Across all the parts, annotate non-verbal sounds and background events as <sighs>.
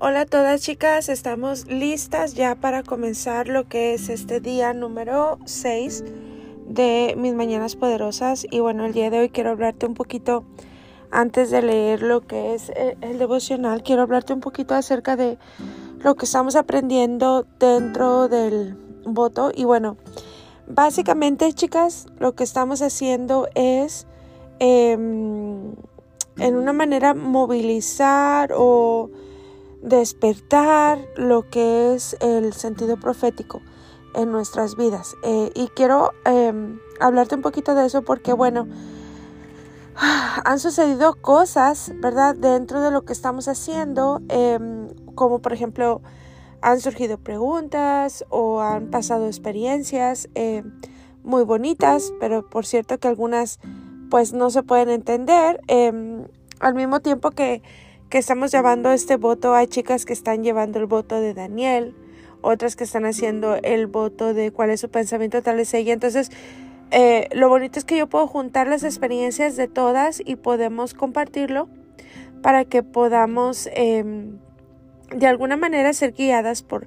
Hola a todas chicas, estamos listas ya para comenzar lo que es este día número 6 de mis mañanas poderosas. Y bueno, el día de hoy quiero hablarte un poquito antes de leer lo que es el, el devocional, quiero hablarte un poquito acerca de lo que estamos aprendiendo dentro del voto. Y bueno, básicamente chicas, lo que estamos haciendo es eh, en una manera movilizar o despertar lo que es el sentido profético en nuestras vidas. Eh, y quiero eh, hablarte un poquito de eso porque, bueno, <sighs> han sucedido cosas, ¿verdad? Dentro de lo que estamos haciendo, eh, como por ejemplo, han surgido preguntas o han pasado experiencias eh, muy bonitas, pero por cierto que algunas pues no se pueden entender. Em, al mismo tiempo que que estamos llevando este voto. Hay chicas que están llevando el voto de Daniel, otras que están haciendo el voto de cuál es su pensamiento, tal es ella. Entonces, eh, lo bonito es que yo puedo juntar las experiencias de todas y podemos compartirlo para que podamos em, de alguna manera ser guiadas por,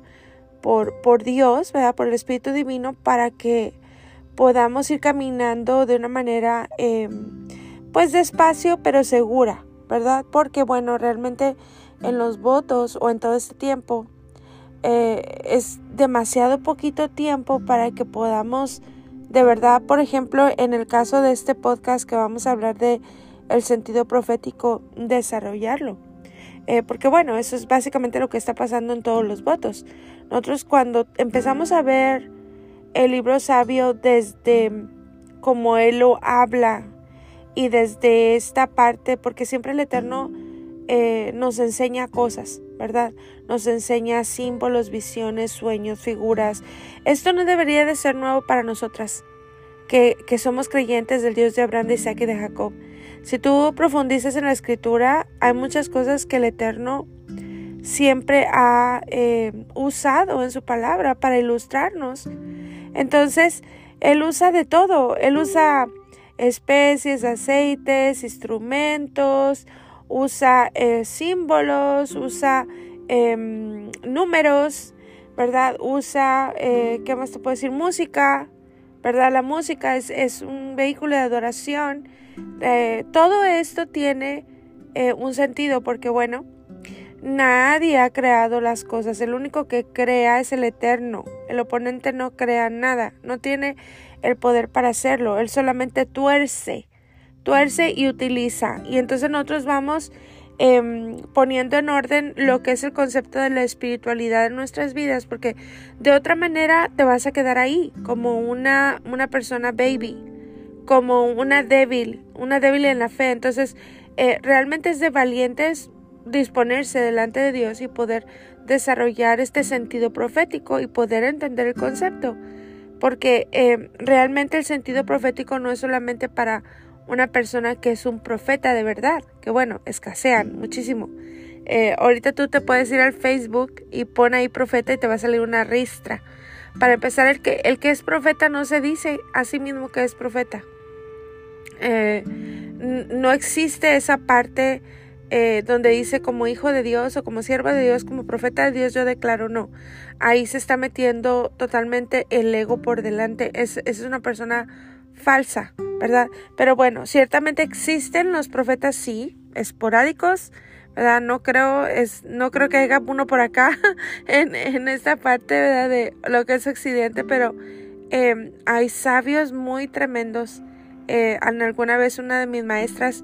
por, por Dios, ¿verdad? por el Espíritu Divino, para que podamos ir caminando de una manera em, pues despacio pero segura. ¿Verdad? Porque bueno, realmente en los votos o en todo este tiempo eh, es demasiado poquito tiempo para que podamos de verdad, por ejemplo, en el caso de este podcast que vamos a hablar de el sentido profético, desarrollarlo. Eh, porque bueno, eso es básicamente lo que está pasando en todos los votos. Nosotros cuando empezamos a ver el libro sabio desde como él lo habla y desde esta parte, porque siempre el Eterno eh, nos enseña cosas, ¿verdad? Nos enseña símbolos, visiones, sueños, figuras. Esto no debería de ser nuevo para nosotras, que, que somos creyentes del Dios de Abraham, de Isaac y de Jacob. Si tú profundizas en la escritura, hay muchas cosas que el Eterno siempre ha eh, usado en su palabra para ilustrarnos. Entonces, Él usa de todo. Él usa especies, aceites, instrumentos, usa eh, símbolos, usa em, números, ¿verdad? Usa, eh, ¿qué más te puedo decir? Música, ¿verdad? La música es, es un vehículo de adoración. Eh, todo esto tiene un sentido porque, bueno, nadie ha creado las cosas. El único que crea es el eterno. El oponente no crea nada. No tiene el poder para hacerlo. Él solamente tuerce, tuerce y utiliza. Y entonces nosotros vamos em, poniendo en orden lo que es el concepto de la espiritualidad en nuestras vidas, porque de otra manera te vas a quedar ahí, como una, una persona baby, como una débil, una débil en la fe. Entonces, eh, realmente es de valientes disponerse delante de Dios y poder desarrollar este sentido profético y poder entender el concepto porque eh, realmente el sentido profético no es solamente para una persona que es un profeta de verdad, que bueno, escasean muchísimo. Eh, ahorita tú te puedes ir al Facebook y pon ahí profeta y te va a salir una ristra. Para empezar, el que, el que es profeta no se dice a sí mismo que es profeta. Eh, no existe esa parte eh, donde dice como hijo de Dios o como sierva de Dios, como profeta de Dios, yo declaro no. Ahí se está metiendo totalmente el ego por delante. Es, es una persona falsa, ¿verdad? Pero bueno, ciertamente existen los profetas, sí, esporádicos, ¿verdad? No creo, es, no creo que haya uno por acá <laughs> en, en esta parte, ¿verdad? De lo que es Occidente, pero eh, hay sabios muy tremendos. Eh, alguna vez una de mis maestras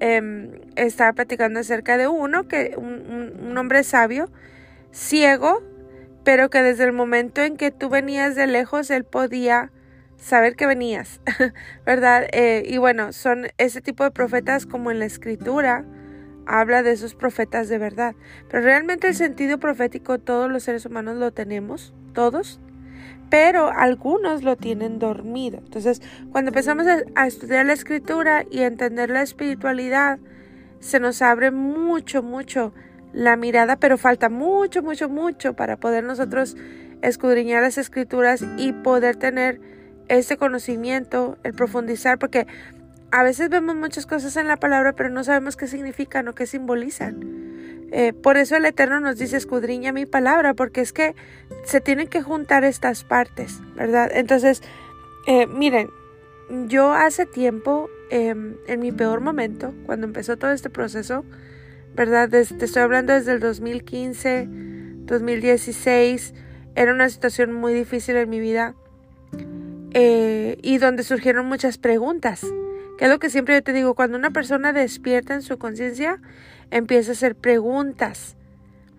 eh, estaba platicando acerca de uno, que un, hombre sabio, ciego, pero que desde el momento en que tú venías de lejos, él podía saber que venías, <laughs> ¿verdad? Eh, y bueno, son ese tipo de profetas como en la escritura habla de esos profetas de verdad. Pero realmente el sentido profético todos los seres humanos lo tenemos, todos, pero algunos lo tienen dormido. Entonces, cuando empezamos a, estudiar la escritura y a entender la espiritualidad, se nos abre mucho, mucho la mirada, pero falta mucho, mucho, mucho para poder nosotros escudriñar las escrituras y poder tener ese conocimiento, el profundizar, porque a veces vemos muchas cosas en la palabra, pero no sabemos qué significan o qué simbolizan. Eh, por eso el Eterno nos dice, escudriña mi palabra, porque es que se tienen que juntar estas partes, ¿verdad? Entonces, eh, miren, yo hace tiempo, em, en mi peor momento, cuando empezó todo este proceso, ¿verdad? te estoy hablando desde el 2015, 2016, era una situación muy difícil en mi vida eh, y donde surgieron muchas preguntas. Que es lo que siempre yo te digo, cuando una persona despierta en su conciencia, empieza a hacer preguntas.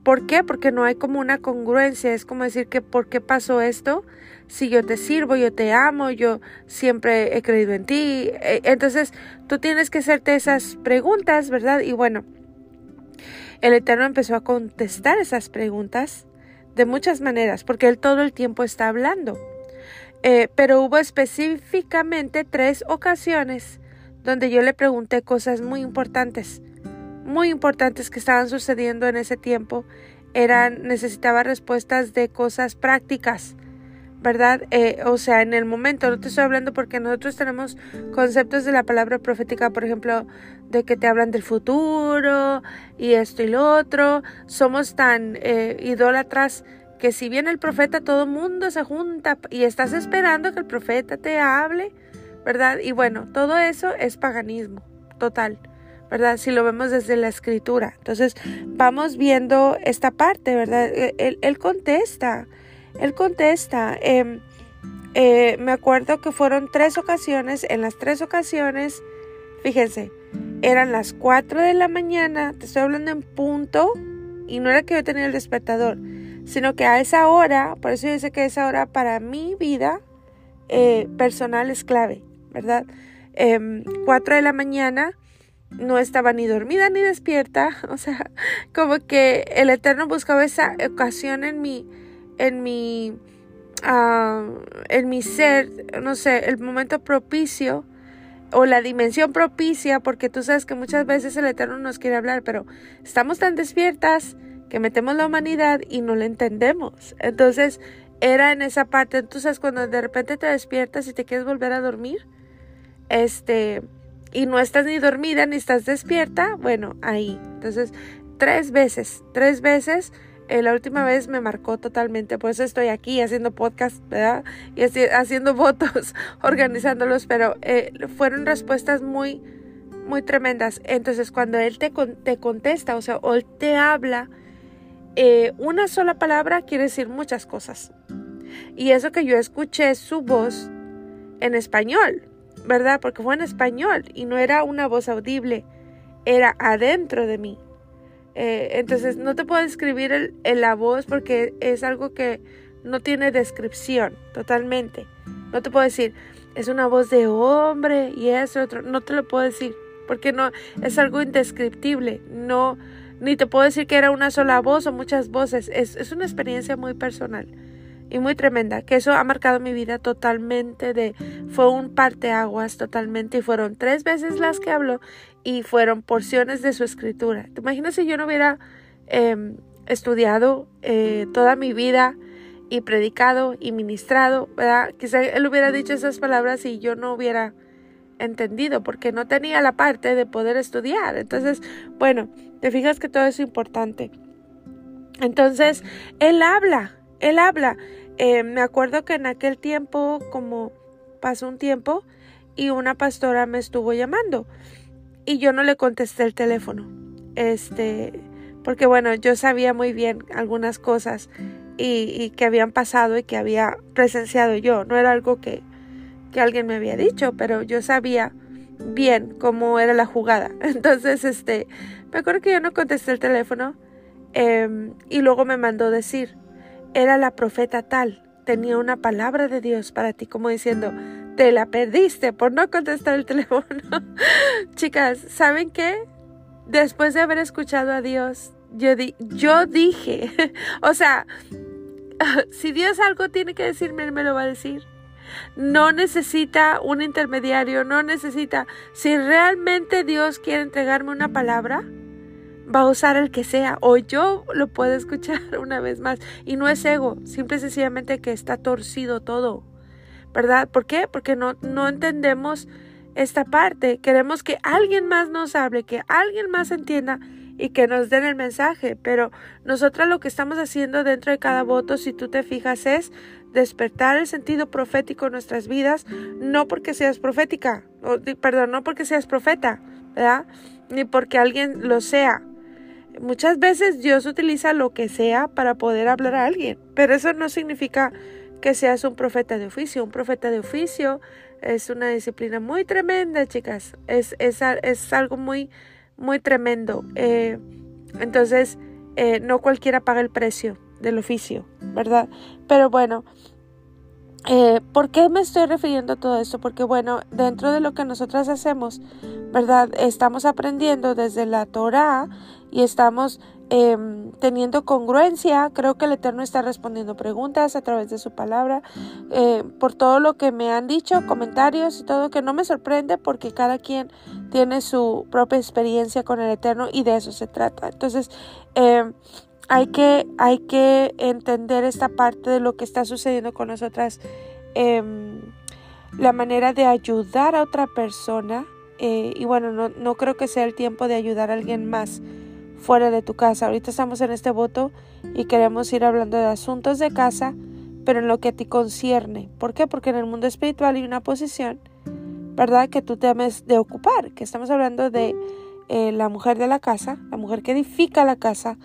¿Por qué? Porque no hay como una congruencia. Es como decir que ¿por qué pasó esto? Si yo te sirvo, yo te amo, yo siempre he creído en ti. E, entonces tú tienes que hacerte esas preguntas, ¿verdad? Y bueno, el Eterno empezó a contestar esas preguntas de muchas maneras, porque Él todo el tiempo está hablando. Eh, pero hubo específicamente tres ocasiones donde yo le pregunté cosas muy importantes, muy importantes que estaban sucediendo en ese tiempo. Eran, necesitaba respuestas de cosas prácticas, ¿verdad? Eh, o sea, en el momento, no te estoy hablando porque nosotros tenemos conceptos de la palabra profética, por ejemplo, de que te hablan del futuro y esto y lo otro. Somos tan eh, idólatras que si viene el profeta, todo mundo se junta y estás esperando que el profeta te hable, ¿verdad? Y bueno, todo eso es paganismo, total. ¿Verdad? Si lo vemos desde la escritura. Entonces, vamos viendo esta parte, ¿verdad? E, él, él contesta, él contesta. Em, eh, me acuerdo que fueron tres ocasiones, en las tres ocasiones, fíjense, eran las 4 de la mañana, te estoy hablando en punto, y no era que yo tenía el despertador, sino que a esa hora, por eso yo sé que esa hora para mi vida eh, personal es clave, ¿verdad? 4 em, de la mañana no estaba ni dormida ni despierta, <laughs> o sea, como que el Eterno buscaba esa ocasión en mi, en mi, ah, en mi ser, no sé, el momento propicio o la dimensión propicia, porque tú sabes que muchas veces el Eterno nos quiere hablar, pero estamos tan despiertas que metemos la humanidad y no la entendemos. Entonces, era en esa parte, entonces cuando de repente te despiertas y te quieres volver a dormir, este, y no estás ni dormida ni estás despierta, bueno, ahí. Entonces, tres veces, tres veces eh, la última vez me marcó totalmente, por eso estoy aquí haciendo podcast, ¿verdad? Y haciendo votos, <laughs> organizándolos, pero eh, fueron respuestas muy, muy tremendas. Entonces, cuando él te, te contesta, o sea, o él te habla, eh, una sola palabra quiere decir muchas cosas. Y eso que yo escuché su voz en español, ¿verdad? Porque fue en español y no era una voz audible, era adentro de mí. Eh, entonces no te puedo describir el, la voz porque es algo que no tiene descripción totalmente. No te puedo decir, es una voz de hombre y es otro. No te lo puedo decir porque no es algo indescriptible. No, ni te puedo decir que era una sola voz o muchas voces. Es, es una experiencia muy personal y muy tremenda, que eso ha marcado mi vida totalmente de, fue un parteaguas totalmente y fueron tres veces las que habló y fueron porciones de su escritura. ¿Te imaginas si yo no hubiera em, estudiado eh, toda mi vida y predicado y ministrado, ¿verdad? Quizá él hubiera dicho esas palabras y yo no hubiera entendido porque no tenía la parte de poder estudiar. Entonces, bueno, te fijas que todo es importante. Entonces, él habla, él habla. Eh, me acuerdo que en aquel tiempo, como pasó un tiempo, y una pastora me estuvo llamando y yo no le contesté el teléfono. Este, porque bueno, yo sabía muy bien algunas cosas y, que habían pasado y que había presenciado yo. No era algo que, que alguien me había dicho, pero yo sabía bien cómo era la jugada. <laughs> Entonces, este, me acuerdo que yo no contesté el teléfono eh, y luego me mandó decir, era la profeta tal, tenía una palabra de Dios para ti, como diciendo, te la perdiste por no contestar el <laughs> teléfono. Chicas, ¿saben qué? Después de haber escuchado a Dios, yo, di yo dije, <laughs> o sea, <laughs> si Dios algo tiene que decirme, Él me lo va a decir. No necesita un intermediario, no necesita. Si realmente Dios quiere entregarme una palabra, va a usar el que sea o yo lo puedo escuchar <laughs> una vez más. Y no es ego, simple y sencillamente que está torcido todo. ¿Verdad? ¿Por qué? Porque no, no entendemos esta parte. Queremos que alguien más nos hable, que alguien más entienda y que nos den el mensaje, pero nosotros lo que estamos haciendo dentro de cada voto, si tú te fijas, es despertar el sentido profético en nuestras vidas, no porque seas profética, perdón, no porque seas profeta, ¿verdad? Ni porque alguien lo sea. Muchas veces Dios utiliza lo que sea para poder hablar a alguien, pero eso no significa que seas un profeta de oficio. Un profeta de oficio es una disciplina muy tremenda, chicas. Es, es, es algo muy, muy tremendo. Eh, entonces, eh, no cualquiera paga el precio del oficio, ¿verdad? Pero bueno, eh, ¿por qué me estoy refiriendo a todo esto? Porque bueno, dentro de lo que nosotras hacemos, ¿verdad? Estamos aprendiendo desde la Torah y estamos em, teniendo congruencia. Creo que el Eterno está respondiendo preguntas a través de su palabra. Eh, por todo lo que me han dicho, comentarios y todo, que no me sorprende porque cada quien tiene su propia experiencia con el Eterno y de eso se trata. Entonces, em, hay que, hay que entender esta parte de lo que está sucediendo con nosotras. Em, la manera de ayudar a otra persona. Eh, y bueno, no, no creo que sea el tiempo de ayudar a alguien más fuera de tu casa. Ahorita estamos en este voto y queremos ir hablando de asuntos de casa, pero en lo que a ti concierne. ¿Por qué? Porque en el mundo espiritual hay una posición, ¿verdad? Que tú temes de ocupar, que estamos hablando de eh, la mujer de la casa, la mujer que edifica la casa,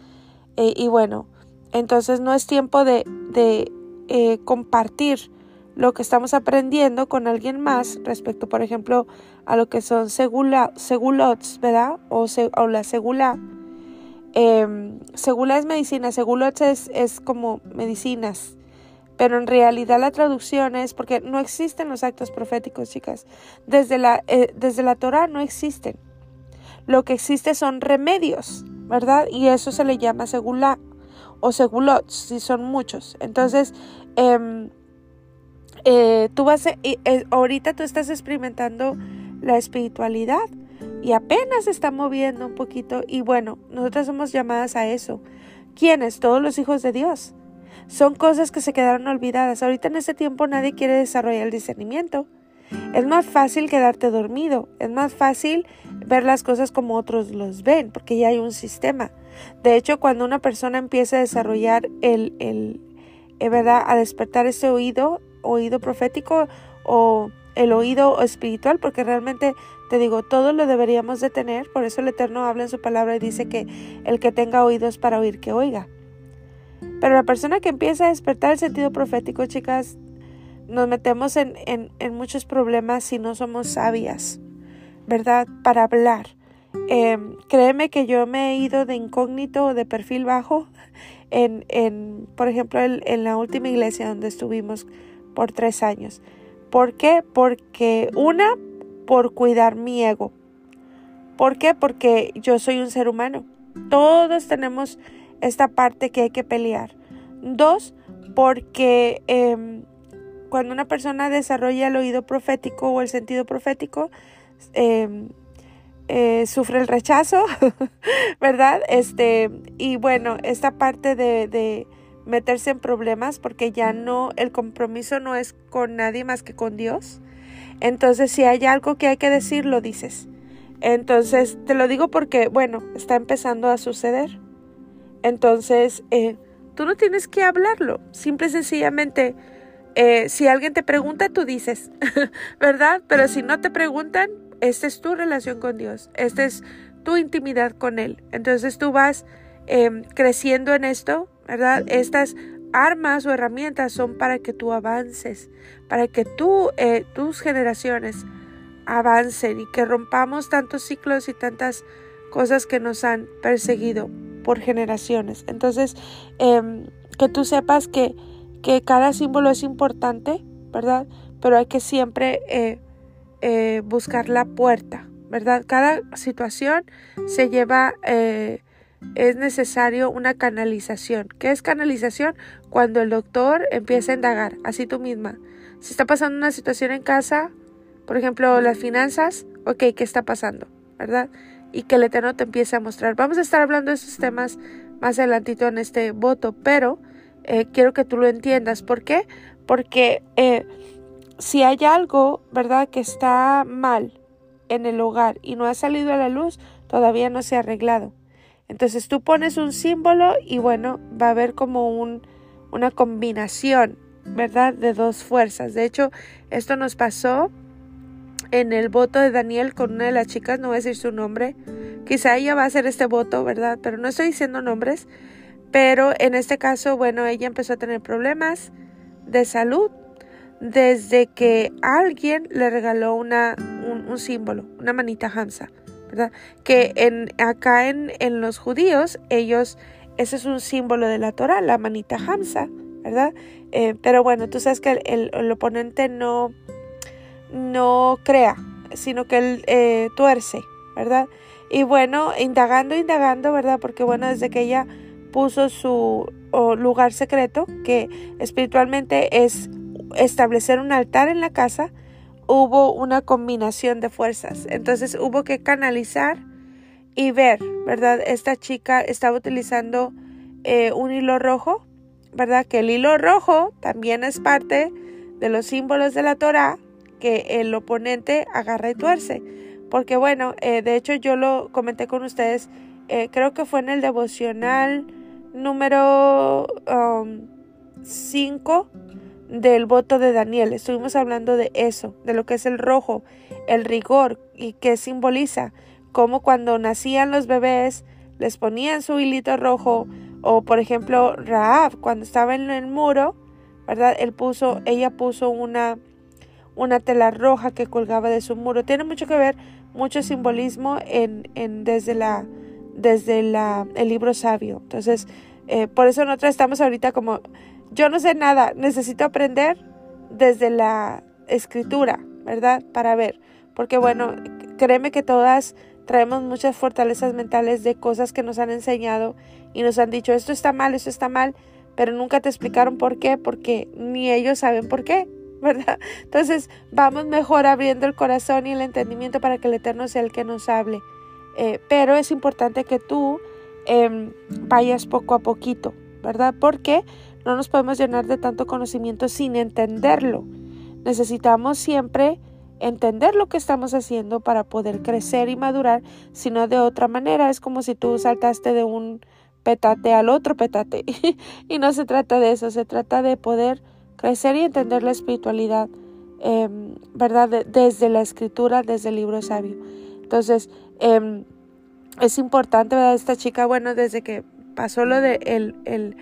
eh, y bueno, entonces no es tiempo de, de eh, compartir lo que estamos aprendiendo con alguien más respecto, por ejemplo, a lo que son segula, segulots, ¿verdad? O, o la segula. Eh, segula es medicina, segulots es, es como medicinas. Pero en realidad la traducción es porque no existen los actos proféticos, chicas. Desde la, eh, desde la Torah no existen. Lo que existe son remedios. ¿Verdad? Y eso se le llama segulá o segulot, si son muchos. Entonces, em, eh, tú vas, a, eh, ahorita tú estás experimentando la espiritualidad y apenas se está moviendo un poquito y bueno, nosotras somos llamadas a eso. ¿Quiénes? Todos los hijos de Dios. Son cosas que se quedaron olvidadas. Ahorita en este tiempo nadie quiere desarrollar el discernimiento. Es más fácil quedarte dormido, es más fácil ver las cosas como otros los ven, porque ya hay un sistema. De hecho, cuando una persona empieza a desarrollar el, el eh, ¿verdad? A despertar ese oído, oído profético o el oído espiritual, porque realmente te digo, todo lo deberíamos de tener, por eso el Eterno habla en su palabra y dice que el que tenga oídos para oír, que oiga. Pero la persona que empieza a despertar el sentido profético, chicas, nos metemos en, en, muchos problemas si no somos sabias, ¿verdad? Para hablar. Em, créeme que yo me he ido de incógnito o de perfil bajo <laughs> en, en por ejemplo, en, la última iglesia donde estuvimos por tres años. ¿Por qué? Porque una, por cuidar mi ego. ¿Por qué? Porque yo soy un ser humano. Todos tenemos esta parte que hay que pelear. Dos, porque em, cuando una persona desarrolla el oído profético o el sentido profético, em, eh, sufre el rechazo, <laughs> ¿verdad? Este, y bueno, esta parte de, de, meterse en problemas, porque ya no, el compromiso no es con nadie más que con Dios. Entonces, si hay algo que hay que decir, lo dices. Entonces, te lo digo porque, bueno, está empezando a suceder. Entonces, eh, tú no tienes que hablarlo, simple y sencillamente eh, si alguien te pregunta, tú dices, <laughs> ¿verdad? Pero si no te preguntan, esta es tu relación con Dios, esta es tu intimidad con Él. Entonces tú vas em, creciendo en esto, ¿verdad? Estas armas o herramientas son para que tú avances, para que tú, eh, tus generaciones avancen y que rompamos tantos ciclos y tantas cosas que nos han perseguido por generaciones. Entonces, em, que tú sepas que que cada símbolo es importante, ¿verdad? Pero hay que siempre eh, buscar la puerta, ¿verdad? Cada situación se lleva, eh, es necesario una canalización. ¿Qué es canalización? Cuando el doctor empieza a indagar, así tú misma. Si está pasando una situación en casa, por ejemplo, las finanzas, ok, ¿qué está pasando? ¿Verdad? Y que el Eterno te empiece a mostrar. Vamos a estar hablando de esos temas más adelantito en este voto, pero eh, quiero que tú lo entiendas. ¿Por qué? Porque si hay algo, ¿verdad?, que está mal en el hogar y no ha salido a la luz, todavía no se ha arreglado. Entonces tú pones un símbolo y bueno, va a haber como un, una combinación, ¿verdad? De dos fuerzas. De hecho, esto nos pasó en el voto de Daniel con una de las chicas, no voy a decir su nombre. Quizá ella va a hacer este voto, ¿verdad? Pero no estoy diciendo nombres. Pero en este caso, bueno, ella empezó a tener problemas de salud desde que alguien le regaló una, un, símbolo, una manita Hamza, ¿verdad? Que en, acá en, en, los judíos, ellos, ese es un símbolo de la Torah, la manita Hamza, ¿verdad? Eh, pero bueno, tú sabes que el, el, oponente no, no crea, sino que él eh, tuerce, ¿verdad? Y bueno, indagando, indagando, ¿verdad? Porque bueno, desde que ella puso su lugar secreto, que espiritualmente es establecer un altar en la casa, hubo una combinación de fuerzas. Entonces hubo que canalizar y ver, ¿verdad? Esta chica estaba utilizando eh, un hilo rojo, ¿verdad? Que el hilo rojo también es parte de los símbolos de la Torah que el oponente agarra y tuerce. Porque bueno, eh, de hecho yo lo comenté con ustedes, eh, creo que fue en el devocional número 5 um, del voto de Daniel. Estuvimos hablando de eso, de lo que es el rojo, el rigor y qué simboliza. Como cuando nacían los bebés les ponían su hilito rojo o por ejemplo Raab cuando estaba en el muro, ¿verdad? Él puso, ella puso una una tela roja que colgaba de su muro. Tiene mucho que ver, mucho simbolismo en, en desde la desde la, el libro sabio. Entonces, eh, por eso nosotros estamos ahorita como, yo no sé nada, necesito aprender desde la escritura, ¿verdad? Para ver. Porque bueno, créeme que todas traemos muchas fortalezas mentales de cosas que nos han enseñado y nos han dicho, esto está mal, esto está mal, pero nunca te explicaron por qué, porque ni ellos saben por qué. <laughs> ¿verdad? Entonces vamos mejor abriendo el corazón y el entendimiento para que el Eterno sea el que nos hable. Eh, pero es importante que tú em, vayas poco a poquito, ¿verdad? Porque no nos podemos llenar de tanto conocimiento sin entenderlo. Necesitamos siempre entender lo que estamos haciendo para poder crecer y madurar, sino de otra manera. Es como si tú saltaste de un petate al otro petate. <laughs> y no se trata de eso, se trata de poder crecer y entender la espiritualidad, em, ¿verdad? desde la escritura, desde el libro sabio. Entonces, em, es importante, ¿verdad? Esta chica, bueno, desde que pasó lo de el, el,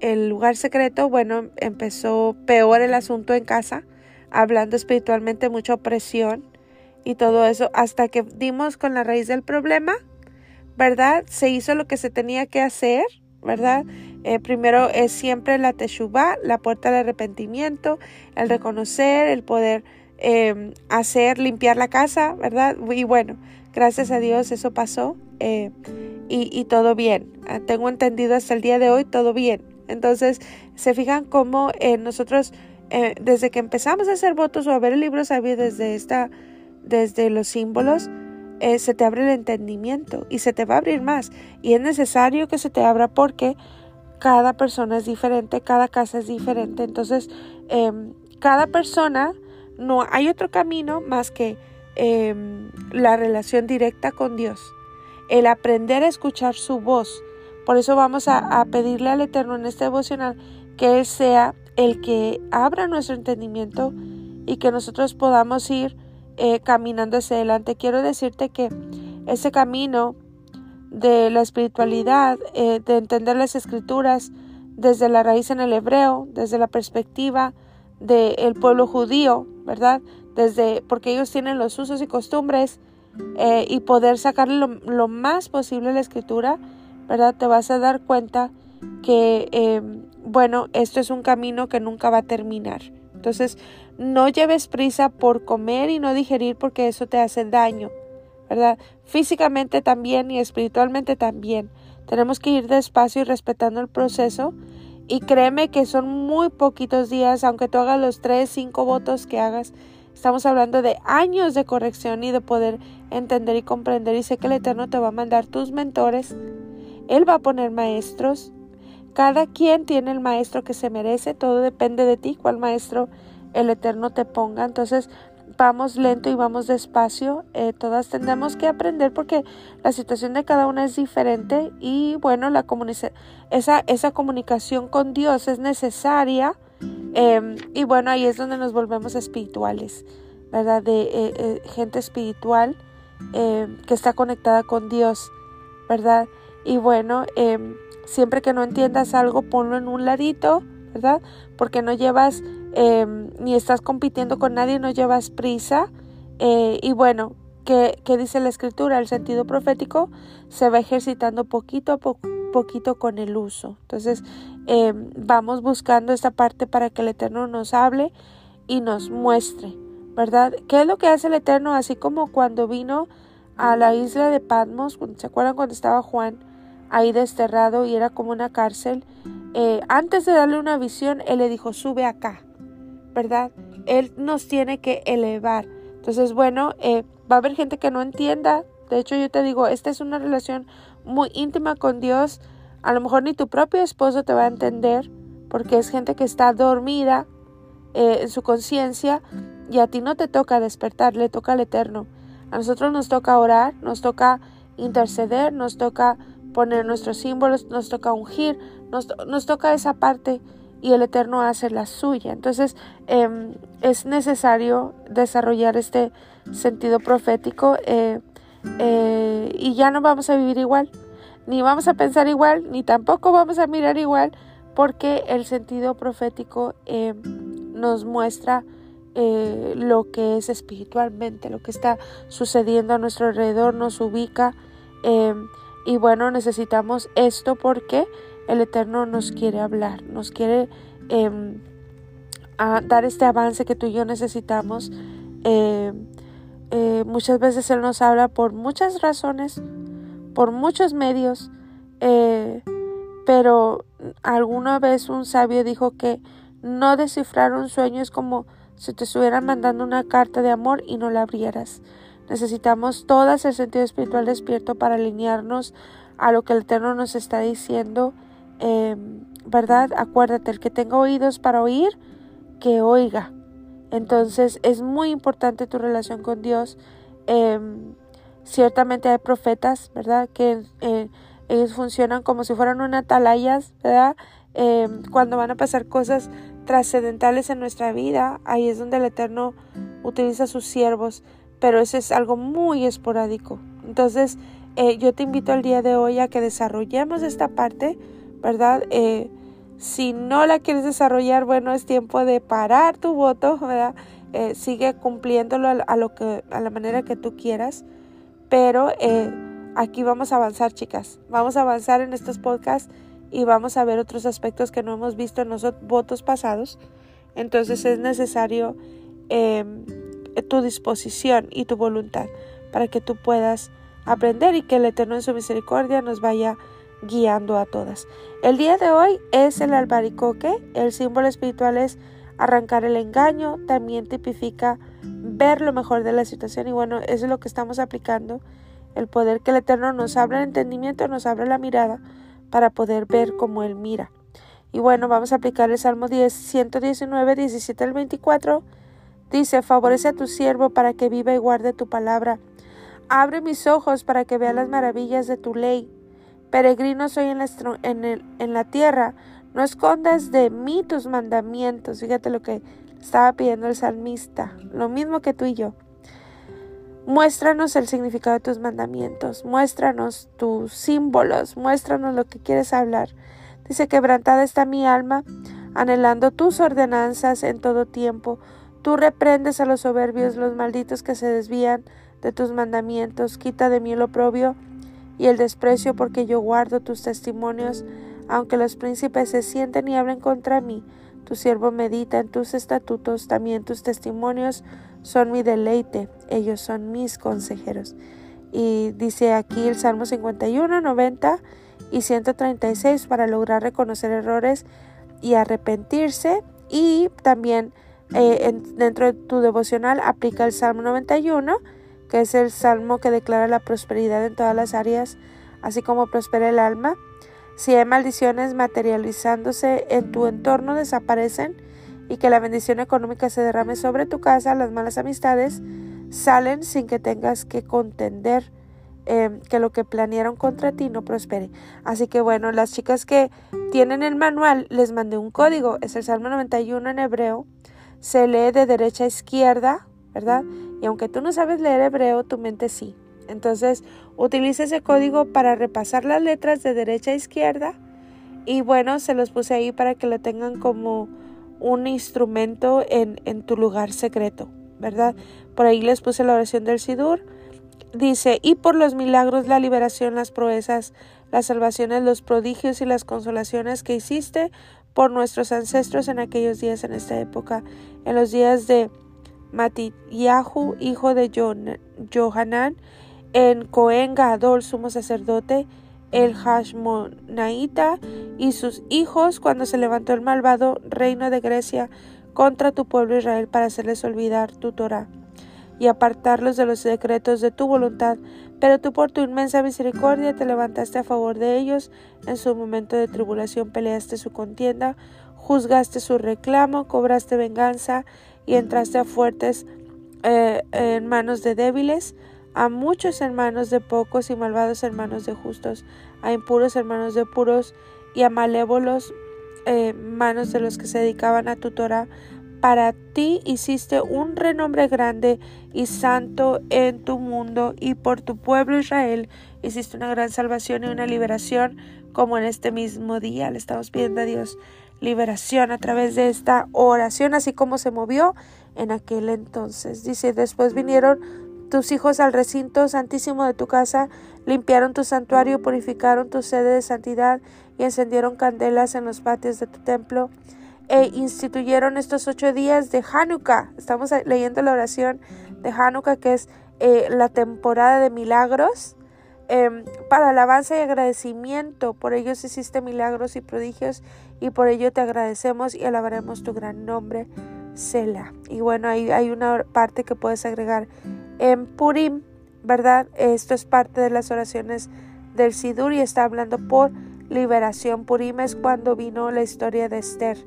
el lugar secreto, bueno, empezó peor el asunto en casa, hablando espiritualmente, mucha opresión y todo eso, hasta que dimos con la raíz del problema, ¿verdad? Se hizo lo que se tenía que hacer, ¿verdad? Eh, primero es siempre la teshuva, la puerta del arrepentimiento, el reconocer, el poder em, hacer, limpiar la casa, ¿verdad? Y bueno, gracias a Dios eso pasó eh, y, todo bien. Ah, tengo entendido hasta el día de hoy todo bien. Entonces, se fijan cómo eh, nosotros, desde que empezamos a hacer votos o a ver el libro sabio desde esta, desde los símbolos, se te abre el entendimiento y se te va a abrir más. Y es necesario que se te abra porque cada persona es diferente, cada casa es diferente. Entonces, em, cada persona, no hay otro camino más que em, la relación directa con Dios. El aprender a escuchar su voz. Por eso vamos a, pedirle al Eterno en este devocional que Él sea el que abra nuestro entendimiento y que nosotros podamos ir eh, caminando hacia adelante. Quiero decirte que ese camino de la espiritualidad, eh, de entender las escrituras desde la raíz en el hebreo, desde la perspectiva del pueblo judío, ¿verdad? Desde, porque ellos tienen los usos y costumbres eh, y poder sacarle lo, más posible la escritura, ¿verdad? Te vas a dar cuenta que, em, bueno, esto es un camino que nunca va a terminar. Entonces, no lleves prisa por comer y no digerir porque eso te hace daño. ¿verdad? Físicamente también y espiritualmente también. Tenemos que ir despacio y respetando el proceso. Y créeme que son muy poquitos días, aunque tú hagas los tres, cinco votos que hagas. Estamos hablando de años de corrección y de poder entender y comprender. Y sé que el Eterno te va a mandar tus mentores. Él va a poner maestros. Cada quien tiene el maestro que se merece. Todo depende de ti, cuál maestro el Eterno te ponga. Entonces, vamos lento y vamos despacio. Eh, todas tendremos que aprender porque la situación de cada una es diferente y bueno, la esa, esa comunicación con Dios es necesaria. Em, y bueno, ahí es donde nos volvemos espirituales, ¿verdad? De eh, eh, gente espiritual em, que está conectada con Dios, ¿verdad? Y bueno, em, siempre que no entiendas algo, ponlo en un ladito, ¿verdad? Porque no llevas Em, ni estás compitiendo con nadie, no llevas prisa. Eh, y bueno, ¿qué, dice la escritura? El sentido profético se va ejercitando poquito a poquito con el uso. Entonces, em, vamos buscando esta parte para que el Eterno nos hable y nos muestre, ¿verdad? ¿Qué es lo que hace el Eterno? Así como cuando vino a la isla de Patmos, ¿se acuerdan cuando estaba Juan ahí desterrado y era como una cárcel? Eh, antes de darle una visión, él le dijo, sube acá. ¿verdad? Él nos tiene que elevar. Entonces, bueno, eh, va a haber gente que no entienda. De hecho, yo te digo, esta es una relación muy íntima con Dios. A lo mejor ni tu propio esposo te va a entender porque es gente que está dormida eh, en su conciencia y a ti no te toca despertar, le toca al Eterno. A nosotros nos toca orar, nos toca interceder, nos toca poner nuestros símbolos, nos toca ungir, nos, nos toca esa parte y el Eterno hace la suya. Entonces em, es necesario desarrollar este sentido profético eh, eh, y ya no vamos a vivir igual, ni vamos a pensar igual, ni tampoco vamos a mirar igual, porque el sentido profético em, nos muestra eh, lo que es espiritualmente, lo que está sucediendo a nuestro alrededor, nos ubica. Y bueno, necesitamos esto porque el Eterno nos quiere hablar, nos quiere em, dar este avance que tú y yo necesitamos. Em, eh, muchas veces Él nos habla por muchas razones, por muchos medios, eh, pero alguna vez un sabio dijo que no descifrar un sueño es como si te estuvieran mandando una carta de amor y no la abrieras. Necesitamos todo el sentido espiritual despierto para alinearnos a lo que el Eterno nos está diciendo Em, ¿verdad? Acuérdate, el que tenga oídos para oír, que oiga. Entonces es muy importante tu relación con Dios. Em, ciertamente hay profetas, ¿verdad? Que eh, ellos funcionan como si fueran una atalayas, ¿verdad? Em, cuando van a pasar cosas trascendentales en nuestra vida, ahí es donde el Eterno utiliza sus siervos, pero eso es algo muy esporádico. Entonces, eh, yo te invito el día de hoy a que desarrollemos esta parte ¿verdad? Eh, si no la quieres desarrollar, bueno, es tiempo de parar tu voto, ¿verdad? Eh, sigue cumpliéndolo a, lo que, a la manera que tú quieras, pero aquí vamos a avanzar, chicas. Vamos a avanzar en estos podcasts y vamos a ver otros aspectos que no hemos visto en los votos pasados. Entonces es necesario em, tu disposición y tu voluntad para que tú puedas aprender y que el Eterno en su misericordia nos vaya guiando a todas. El día de hoy es el albaricoque, el símbolo espiritual es arrancar el engaño, también tipifica ver lo mejor de la situación y bueno, eso es lo que estamos aplicando, el poder que el Eterno nos abre el entendimiento, nos abre la mirada para poder ver como Él mira. Y bueno, vamos a aplicar el Salmo 10, 119, 17 al 24. Dice, favorece a tu siervo para que viva y guarde tu palabra. Abre mis ojos para que vea las maravillas de tu ley. Peregrino soy en la, tierra, no escondas de mí tus mandamientos. Fíjate lo que estaba pidiendo el salmista, lo mismo que tú y yo. Muéstranos el significado de tus mandamientos, muéstranos tus símbolos, muéstranos lo que quieres hablar. Dice, quebrantada está mi alma, anhelando tus ordenanzas en todo tiempo. Tú reprendes a los soberbios, los malditos que se desvían de tus mandamientos. Quita de mí el oprobio y el desprecio porque yo guardo tus testimonios, aunque los príncipes se sienten y hablen contra mí. Tu siervo medita en tus estatutos, también tus testimonios son mi deleite, ellos son mis consejeros. Y dice aquí el Salmo 51, 90 y 136 para lograr reconocer errores y arrepentirse. Y también eh, dentro de tu devocional aplica el Salmo 91 que es el salmo que declara la prosperidad en todas las áreas, así como prospera el alma. Si hay maldiciones materializándose en tu entorno, desaparecen y que la bendición económica se derrame sobre tu casa, las malas amistades salen sin que tengas que contender em, que lo que planearon contra ti no prospere. Así que bueno, las chicas que tienen el manual, les mandé un código, es el Salmo 91 en hebreo, se lee de derecha a izquierda, ¿verdad? Y aunque tú no sabes leer hebreo, tu mente sí. Entonces, utiliza ese código para repasar las letras de derecha a izquierda. Y bueno, se los puse ahí para que lo tengan como un instrumento en, en tu lugar secreto, ¿verdad? Por ahí les puse la oración del Sidur. Dice, y por los milagros, la liberación, las proezas, las salvaciones, los prodigios y las consolaciones que hiciste por nuestros ancestros en aquellos días, en esta época, en los días de Matityahu, hijo de Johanan, en Cohen Gadol, sumo sacerdote, el Hashmonaita y sus hijos cuando se levantó el malvado reino de Grecia contra tu pueblo Israel para hacerles olvidar tu Torah y apartarlos de los decretos de tu voluntad, pero tú por tu inmensa misericordia te levantaste a favor de ellos, en su momento de tribulación peleaste su contienda, juzgaste su reclamo, cobraste venganza y entraste a fuertes eh, en manos de débiles, a muchos hermanos de pocos y malvados hermanos de justos, a impuros hermanos de puros y a malévolos eh, manos de los que se dedicaban a tu Torah. Para ti hiciste un renombre grande y santo en tu mundo y por tu pueblo Israel hiciste una gran salvación y una liberación como en este mismo día. Le estamos pidiendo a Dios liberación a través de esta oración, así como se movió en aquel entonces. Dice, después vinieron tus hijos al recinto santísimo de tu casa, limpiaron tu santuario, purificaron tu sede de santidad y encendieron candelas en los patios de tu templo e instituyeron estos ocho días de Hanukkah. Estamos leyendo la oración de Hanukkah, que es eh, la temporada de milagros. Em, para alabanza y agradecimiento, por ellos hiciste milagros y prodigios y por ello te agradecemos y alabaremos tu gran nombre, Sela. Y bueno, hay una parte que puedes agregar en Purim, ¿verdad? Esto es parte de las oraciones del Sidur y está hablando por liberación. Purim es cuando vino la historia de Esther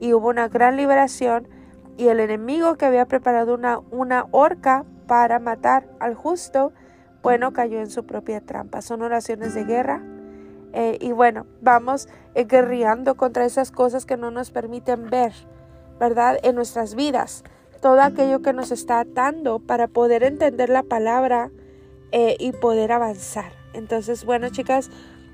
y hubo una gran liberación y el enemigo que había preparado una, una horca para matar al justo, bueno, cayó en su propia trampa. Son oraciones de guerra. Eh, y bueno, vamos eh, guerreando contra esas cosas que no nos permiten ver, ¿verdad? En nuestras vidas todo aquello que nos está atando para poder entender la palabra eh, y poder avanzar. Entonces, bueno, chicas,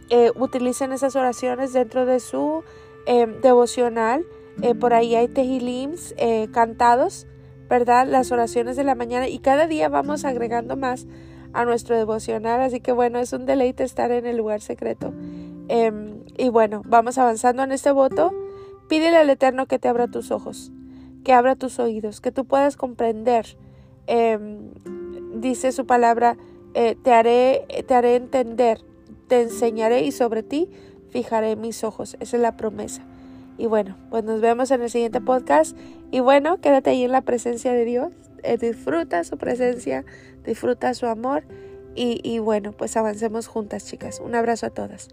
eh, utilicen esas oraciones dentro de su em, devocional. Eh, por ahí hay tejilims cantados, ¿verdad? Las oraciones de la mañana y cada día vamos agregando más a nuestro devocional. Así que bueno, es un deleite estar en el lugar secreto. Em, y bueno, vamos avanzando en este voto. Pídele al Eterno que te abra tus ojos que abra tus oídos, que tú puedas comprender. Em, dice su palabra, eh, te, haré, te haré entender, te enseñaré y sobre ti fijaré mis ojos. Esa es la promesa. Y bueno, pues nos vemos en el siguiente podcast. Y bueno, quédate ahí en la presencia de Dios. Eh, disfruta su presencia, disfruta su amor. Y, y bueno, pues avancemos juntas, chicas. Un abrazo a todas.